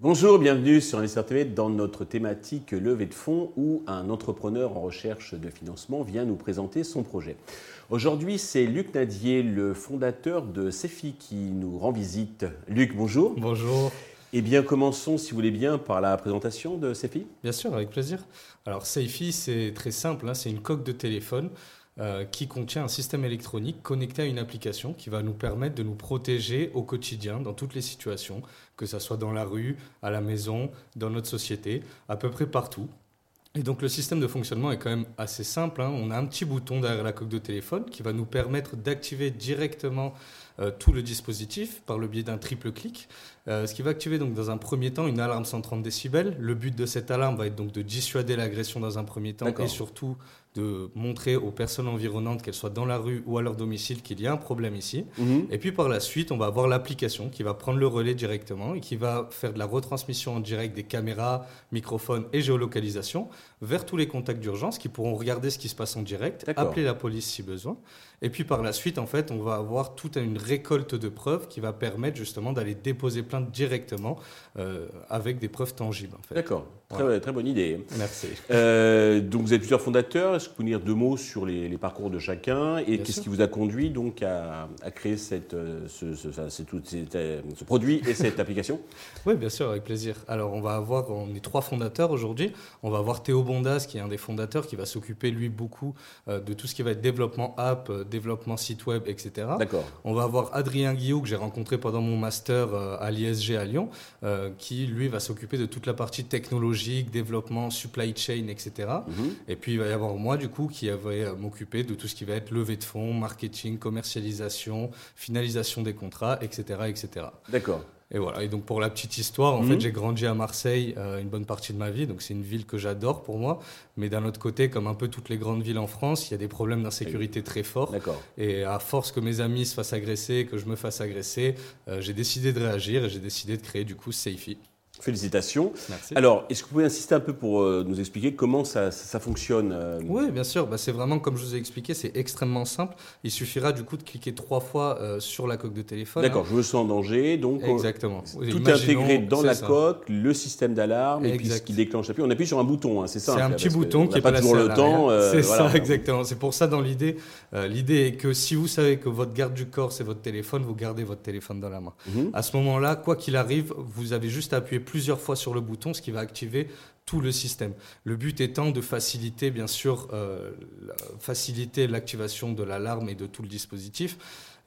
Bonjour, bienvenue sur Investir TV dans notre thématique levée de fonds où un entrepreneur en recherche de financement vient nous présenter son projet. Aujourd'hui, c'est Luc Nadier, le fondateur de CEFI, qui nous rend visite. Luc, bonjour. Bonjour. Eh bien, commençons, si vous voulez bien, par la présentation de CEFI. Bien sûr, avec plaisir. Alors, CEFI, c'est très simple, hein, c'est une coque de téléphone euh, qui contient un système électronique connecté à une application qui va nous permettre de nous protéger au quotidien dans toutes les situations, que ce soit dans la rue, à la maison, dans notre société, à peu près partout. Et donc le système de fonctionnement est quand même assez simple. Hein. On a un petit bouton derrière la coque de téléphone qui va nous permettre d'activer directement tout le dispositif par le biais d'un triple clic, euh, ce qui va activer donc dans un premier temps une alarme 130 décibels. Le but de cette alarme va être donc de dissuader l'agression dans un premier temps et surtout de montrer aux personnes environnantes, qu'elles soient dans la rue ou à leur domicile, qu'il y a un problème ici. Mhm. Et puis par la suite, on va avoir l'application qui va prendre le relais directement et qui va faire de la retransmission en direct des caméras, microphones et géolocalisation vers tous les contacts d'urgence qui pourront regarder ce qui se passe en direct, appeler la police si besoin. Et puis par la suite, en fait, on va avoir toute une récolte de preuves qui va permettre justement d'aller déposer plainte directement euh, avec des preuves tangibles. En fait. D'accord, très, très, bonne idée. Merci. Euh, donc vous êtes plusieurs fondateurs. Est-ce que vous pouvez dire deux mots sur les, parcours de chacun et qu'est-ce qui vous a conduit donc à, créer cette, euh, ce, produit et cette application? Oui, bien sûr, avec plaisir. Alors on va avoir, on est trois fondateurs aujourd'hui. On va avoir Théo Bondas qui est un des fondateurs qui va s'occuper lui beaucoup de tout ce qui va être développement app, développement site web, etc. D'accord. On va avoir Adrien Guillot que j'ai rencontré pendant mon master à l'ISG à Lyon, qui lui va s'occuper de toute la partie technologique, développement, supply chain, etc. Mhm. Et puis il va y avoir moi du coup qui va m'occuper de tout ce qui va être levée de fonds, marketing, commercialisation, finalisation des contrats, etc. etc. D'accord. Et voilà. Et donc pour la petite histoire, en fait, mhm. j'ai grandi à Marseille euh, une bonne partie de ma vie, donc c'est une ville que j'adore pour moi. Mais d'un autre côté, comme un peu toutes les grandes villes en France, il y a des problèmes d'insécurité très forts. Et à force que mes amis se fassent agresser, que je me fasse agresser, euh, j'ai décidé de réagir et j'ai décidé de créer du coup Safety. Félicitations. Alors, est-ce que vous pouvez insister un peu pour euh, nous expliquer comment ça, fonctionne euh? Oui, bien sûr. Bah, c'est vraiment comme je vous ai expliqué, c'est extrêmement simple. Il suffira du coup de cliquer trois fois euh, sur la coque de téléphone. D'accord, je me sens en danger. Donc, Exactement. tout est intégré dans la coque, le système d'alarme, et puis ce qui déclenche l'appui. On appuie sur un bouton, hein, c'est ça C'est un petit bouton qui n'est pas toujours le temps. c'est ça, exactement. C'est pour ça, dans l'idée, l'idée est que si vous savez que votre garde du corps, c'est votre téléphone, vous gardez votre téléphone dans la main. Mhm. À ce moment-là, quoi qu'il arrive, vous avez juste à appuyer plusieurs fois sur le bouton, ce qui va activer tout le système. Le but étant de faciliter, bien sûr, euh, faciliter l'activation de l'alarme et de tout le dispositif.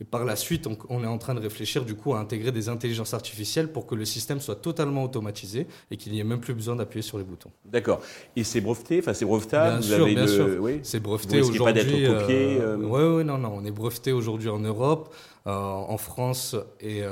Et par la suite, on, est en train de réfléchir du coup à intégrer des intelligences artificielles pour que le système soit totalement automatisé et qu'il n'y ait même plus besoin d'appuyer sur les boutons. D'accord. Et c'est breveté, enfin c'est brevetable. Bien sûr, bien sûr. Oui. C'est breveté aujourd'hui. pas d'être copié. Euh, oui, euh... oui, non, non. On est breveté aujourd'hui en Europe, euh, en France et,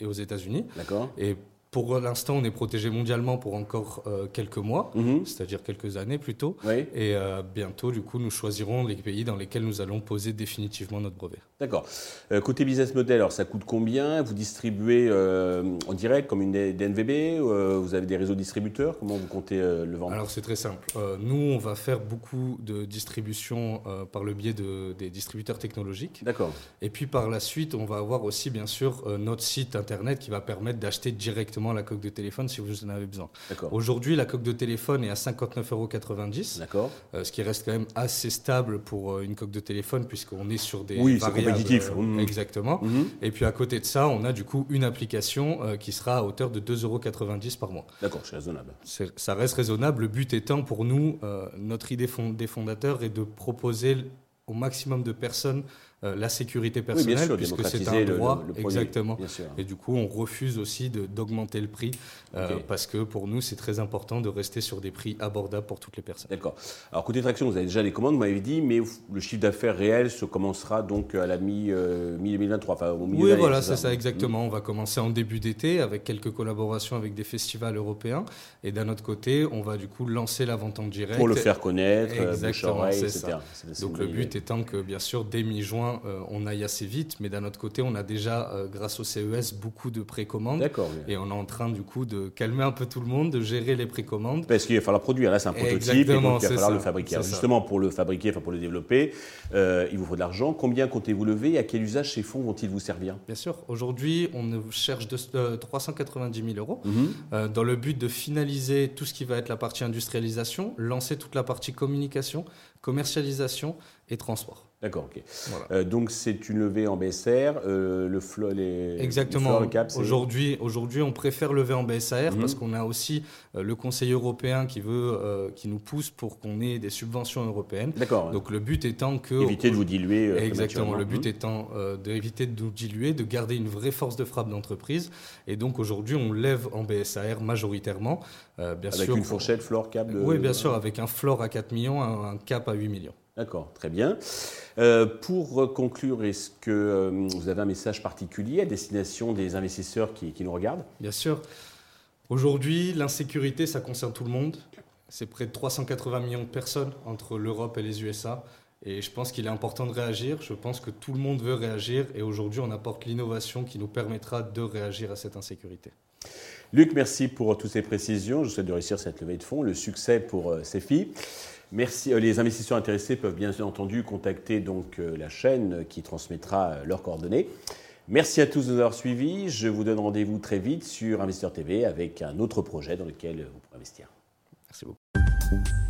et aux États-Unis. D'accord. Et pour l'instant, on est protégé mondialement pour encore euh, quelques mois, mhm. c'est-à-dire quelques années plutôt. Et euh, bientôt, du coup, nous choisirons les pays dans lesquels nous allons poser définitivement notre brevet. D'accord. Euh, côté business model, alors ça coûte combien? Vous distribuez en direct comme une DNVB Vous avez des réseaux distributeurs? Comment vous comptez le vendre? Alors c'est très simple. nous, on va faire beaucoup de distribution par le biais de, des distributeurs technologiques. D'accord. Et puis par la suite, on va avoir aussi, bien sûr, notre site internet qui va permettre d'acheter directement la coque de téléphone si vous en avez besoin. Aujourd'hui, la coque de téléphone est à 59,90 euros. D'accord. Euh, ce qui reste quand même assez stable pour euh, une coque de téléphone puisqu'on est sur des oui, c'est compétitif. Euh, mmh. Exactement. Mmh. Et puis à côté de ça, on a du coup une application qui sera à hauteur de 2,90 euros par mois. D'accord, c'est raisonnable. Ça reste raisonnable. Le but étant pour nous, notre idée des fondateurs est de proposer au maximum de personnes euh, la sécurité personnelle, puisque c'est un droit. exactement. Et du coup, on refuse aussi d'augmenter le prix, euh, parce que pour nous, c'est très important de rester sur des prix abordables pour toutes les personnes. D'accord. Alors, côté traction, vous avez déjà les commandes, vous m'avez dit, mais le chiffre d'affaires réel se commencera donc à la mi-2023, euh, enfin au milieu Oui, voilà, c'est ça, exactement. On va commencer en début d'été avec quelques collaborations avec des festivals européens. Et d'un autre côté, on va du coup lancer la vente en direct. Pour le faire connaître, exactement, c'est ça. Donc, le but étant que, bien sûr, dès mi-juin, point, on aille assez vite, mais d'un autre côté, on a déjà, grâce au CES, beaucoup de précommandes. D'accord. Et on est en train, du coup, de calmer un peu tout le monde, de gérer les précommandes. Parce qu'il va falloir produire. Là, c'est un prototype, et donc il va falloir le fabriquer. justement, pour le fabriquer, enfin pour le développer, il vous faut de l'argent. Combien comptez-vous lever et à quel usage ces fonds vont-ils vous servir? Bien sûr. Aujourd'hui, on cherche de, 390 000 euros mhm. dans le but de finaliser tout ce qui va être la partie industrialisation, lancer toute la partie communication, commercialisation et transport. D'accord, ok. Euh, donc c'est une levée en BSR, euh, le flow, les, Exactement. aujourd'hui, aujourd'hui, on préfère lever en BSR mhm. parce qu'on a aussi euh, le Conseil européen qui veut, qui nous pousse pour qu'on ait des subventions européennes. D'accord. Donc le but étant que éviter de vous diluer. exactement. Le but mhm. étant d'éviter de nous diluer, de garder une vraie force de frappe d'entreprise. Et donc aujourd'hui, on lève en BSR majoritairement. bien avec une fourchette, floor, cap. De... Oui, bien sûr, avec un floor à 4 millions, un cap à 8 millions. D'accord, très bien. Euh, pour conclure, est-ce que euh, vous avez un message particulier à destination des investisseurs qui, nous regardent? Bien sûr. Aujourd'hui, l'insécurité, ça concerne tout le monde. C'est près de 380 millions de personnes entre l'Europe et les USA. Et je pense qu'il est important de réagir. Je pense que tout le monde veut réagir. Et aujourd'hui, on apporte l'innovation qui nous permettra de réagir à cette insécurité. Luc, merci pour toutes ces précisions. Je vous souhaite de réussir cette levée de fonds, le succès pour euh, ces filles. Merci. Euh, les investisseurs intéressés peuvent bien entendu contacter donc euh, la chaîne qui transmettra euh, leurs coordonnées. Merci à tous de nous avoir suivis. Je vous donne rendez-vous très vite sur Investisseur TV avec un autre projet dans lequel vous pourrez investir. Merci beaucoup.